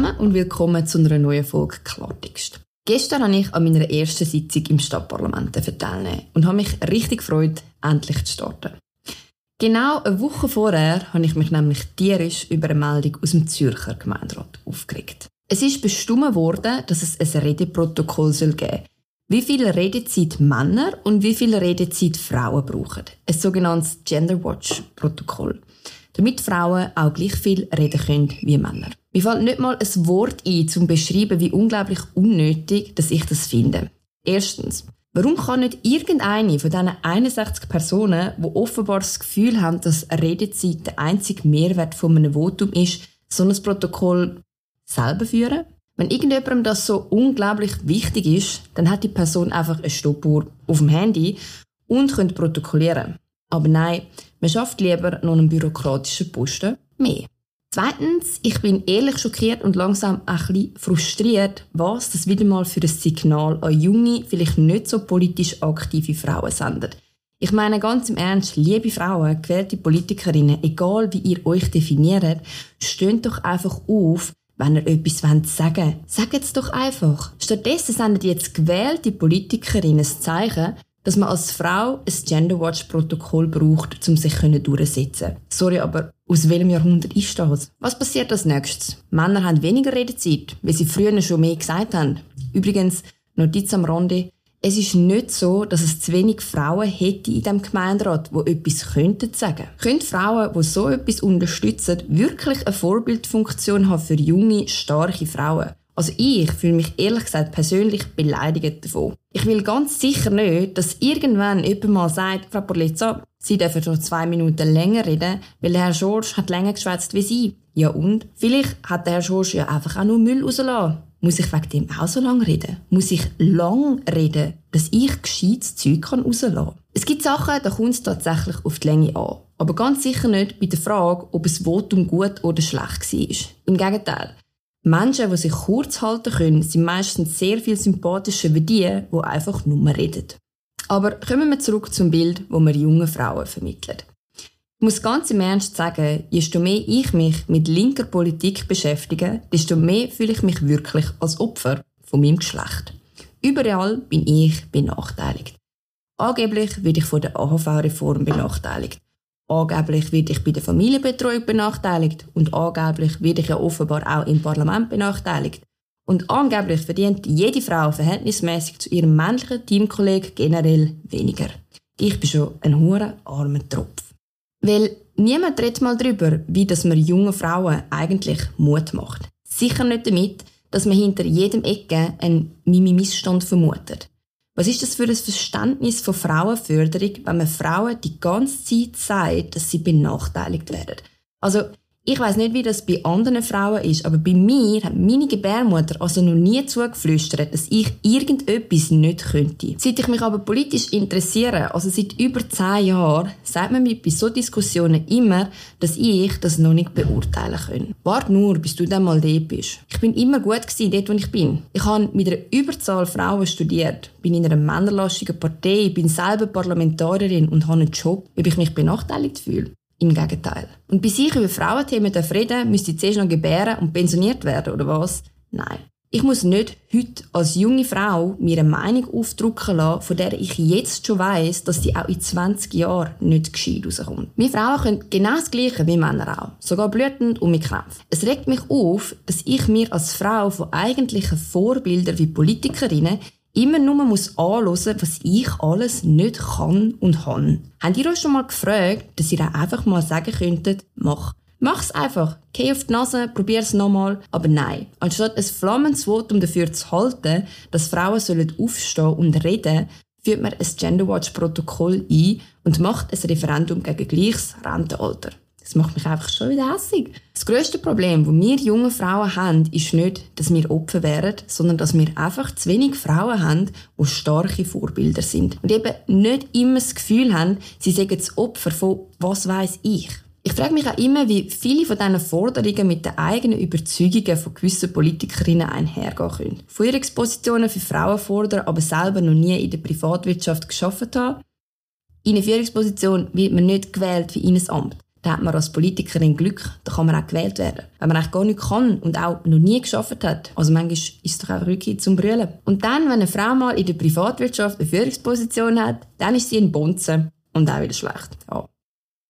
zusammen und willkommen zu einer neuen Folge Klartext. Gestern habe ich an meiner ersten Sitzung im Stadtparlament teilnehmen und habe mich richtig gefreut, endlich zu starten. Genau eine Woche vorher habe ich mich nämlich tierisch über eine Meldung aus dem Zürcher Gemeinderat aufgeregt. Es ist bestimmt worden, dass es ein Redeprotokoll geben soll. Wie viel Redezeit Männer und wie viel Redezeit Frauen brauchen. Ein sogenanntes Gender Watch Protokoll damit Frauen auch gleich viel reden können wie Männer. Mir fällt nicht mal ein Wort ein, zum beschreiben, wie unglaublich unnötig, dass ich das finde. Erstens. Warum kann nicht irgendeine von diesen 61 Personen, die offenbar das Gefühl haben, dass Redezeit der einzige Mehrwert von einem Votum ist, so ein Protokoll selber führen? Wenn irgendjemandem das so unglaublich wichtig ist, dann hat die Person einfach eine Stoppuhr auf dem Handy und könnte protokollieren. Aber nein, man schafft lieber noch einen bürokratischen Posten mehr. Zweitens, ich bin ehrlich schockiert und langsam ein bisschen frustriert, was das wieder mal für ein Signal an junge, vielleicht nicht so politisch aktive Frauen sendet. Ich meine ganz im Ernst, liebe Frauen, gewählte Politikerinnen, egal wie ihr euch definiert, steht doch einfach auf, wenn ihr etwas sagen wollt. Sagt es doch einfach. Stattdessen sendet jetzt gewählte Politikerinnen ein Zeichen, dass man als Frau ein Gender Watch Protokoll braucht, um sich durchzusetzen. Sorry, aber aus welchem Jahrhundert ist das? Was passiert als nächstes? Männer haben weniger Redezeit, weil sie früher schon mehr gesagt haben. Übrigens, Notiz am Rande, es ist nicht so, dass es zu wenig Frauen hätte in dem Gemeinderat, wo etwas könnten sagen. Können Frauen, die so etwas unterstützen, wirklich eine Vorbildfunktion haben für junge, starke Frauen? Also ich fühle mich ehrlich gesagt persönlich beleidigt davon. Ich will ganz sicher nicht, dass irgendwann jemand mal sagt, Frau Porlezza, Sie dürfen schon zwei Minuten länger reden, weil der Herr Schorsch hat länger geschwätzt wie Sie. Ja und? Vielleicht hat der Herr Schorsch ja einfach auch nur Müll rausgelassen. Muss ich wegen dem auch so lange reden? Muss ich lang reden, dass ich gescheites Zeug rauslassen kann? Es gibt Sachen, da kommt es tatsächlich auf die Länge an. Aber ganz sicher nicht bei der Frage, ob es Votum gut oder schlecht war. Im Gegenteil. Menschen, die sich kurz halten können, sind meistens sehr viel sympathischer wie die, die einfach nur reden. Aber kommen wir zurück zum Bild, wo wir jungen Frauen vermitteln. Ich muss ganz im Ernst sagen, je mehr ich mich mit linker Politik beschäftige, desto mehr fühle ich mich wirklich als Opfer von meinem Geschlecht. Überall bin ich benachteiligt. Angeblich werde ich von der AHV-Reform benachteiligt. Angeblich werde ich bei der Familienbetreuung benachteiligt und angeblich werde ich ja offenbar auch im Parlament benachteiligt. Und angeblich verdient jede Frau verhältnismäßig zu ihrem männlichen Teamkollegen generell weniger. Ich bin schon ein hure armer Tropf. Weil niemand redet mal darüber, wie das man jungen Frauen eigentlich Mut macht. Sicher nicht damit, dass man hinter jedem Ecke einen Mimi-Missstand vermutet. Was ist das für ein Verständnis von Frauenförderung, wenn man Frauen die ganze Zeit sagt, dass sie benachteiligt werden? Also, ich weiß nicht, wie das bei anderen Frauen ist, aber bei mir hat meine Gebärmutter also noch nie zugeflüstert, dass ich irgendetwas nicht könnte. Seit ich mich aber politisch interessiere, also seit über zehn Jahren, sagt man mir bei so Diskussionen immer, dass ich das noch nicht beurteilen kann. Warte nur, bis du dann mal dort bist. Ich bin immer gut gewesen, dort, wo ich bin. Ich habe mit einer Überzahl Frauen studiert, bin in einer männerlastigen Partei, bin selber Parlamentarierin und habe einen Job, ob ich mich benachteiligt fühle. Im Gegenteil. Und bis ich über Frauenthemen reden müsste ich zuerst noch gebären und pensioniert werden, oder was? Nein. Ich muss nicht heute als junge Frau mir eine Meinung aufdrucken lassen, von der ich jetzt schon weiss, dass die auch in 20 Jahren nicht gescheit rauskommt. Wir Frauen können genau das Gleiche wie Männer auch. Sogar blütend und mit Krämpfen. Es regt mich auf, dass ich mir als Frau von eigentlichen Vorbildern wie Politikerinnen immer nur muss anhören, was ich alles nicht kann und han. Habt ihr euch schon mal gefragt, dass ihr auch einfach mal sagen könntet, mach. Mach's einfach. Geh auf die Nase, probier's nochmal. Aber nein. Anstatt ein flammendes Votum dafür zu halten, dass Frauen aufstehen und reden, führt man ein Genderwatch-Protokoll ein und macht ein Referendum gegen gleiches Rentenalter. Das macht mich einfach schon wieder hässig. Das grösste Problem, das wir junge Frauen haben, ist nicht, dass wir Opfer wären, sondern dass wir einfach zu wenig Frauen haben, die starke Vorbilder sind. Und eben nicht immer das Gefühl haben, sie seien das Opfer von «was weiß ich». Ich frage mich auch immer, wie viele von diesen Forderungen mit den eigenen Überzeugungen von gewissen Politikerinnen einhergehen können. Führungspositionen für Frauen fordern, aber selber noch nie in der Privatwirtschaft geschafft haben. In eine Führungsposition wird man nicht gewählt wie in ein Amt. Dann hat man als Politikerin Glück, dann kann man auch gewählt werden. Wenn man eigentlich gar nichts kann und auch noch nie geschafft hat, also manchmal ist es doch einfach wirklich zum Brüllen. Und dann, wenn eine Frau mal in der Privatwirtschaft eine Führungsposition hat, dann ist sie ein Bonzen und auch wieder schlecht. Ja.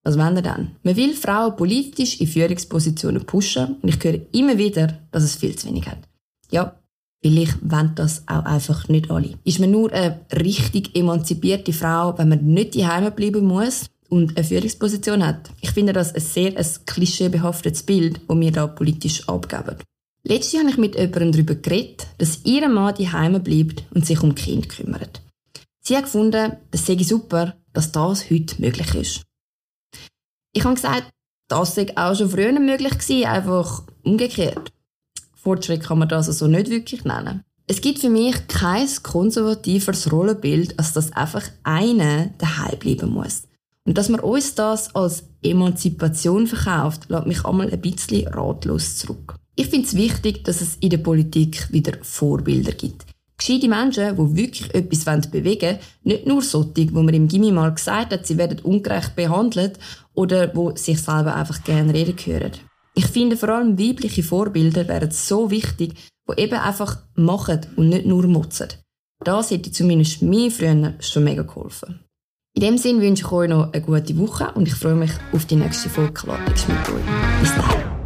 Was wollen wir dann? Man will Frauen politisch in Führungspositionen pushen und ich höre immer wieder, dass es viel zu wenig hat. Ja, Vielleicht wollen das auch einfach nicht alle. Ist man nur eine richtig emanzipierte Frau, wenn man nicht daheim bleiben muss und eine Führungsposition hat? Ich finde das ein sehr ein klischeebehaftetes Bild, das wir da politisch abgeben. Letztes Jahr habe ich mit jemandem darüber geredet, dass ihr Mann daheim bleibt und sich um Kind kümmert. Sie hat gefunden, das sei super, dass das heute möglich ist. Ich habe gesagt, das sei auch schon früher möglich gewesen, einfach umgekehrt. Fortschritt kann man das also nicht wirklich nennen. Es gibt für mich kein konservativeres Rollenbild, als dass einfach einer daheim bleiben muss. Und dass man uns das als Emanzipation verkauft, lässt mich einmal ein bisschen ratlos zurück. Ich finde es wichtig, dass es in der Politik wieder Vorbilder gibt. Gescheite Menschen, die wirklich etwas bewegen wollen, nicht nur solche, wo man im Gimmi mal gesagt hat, sie werden ungerecht behandelt oder wo sich selber einfach gerne reden hören. Ich finde vor allem weibliche Vorbilder wären so wichtig, die eben einfach machen und nicht nur motzen. Das hätte zumindest mir früher schon mega geholfen. In dem Sinne wünsche ich euch noch eine gute Woche und ich freue mich auf die nächste Folge Klartext mit euch. Bis dann.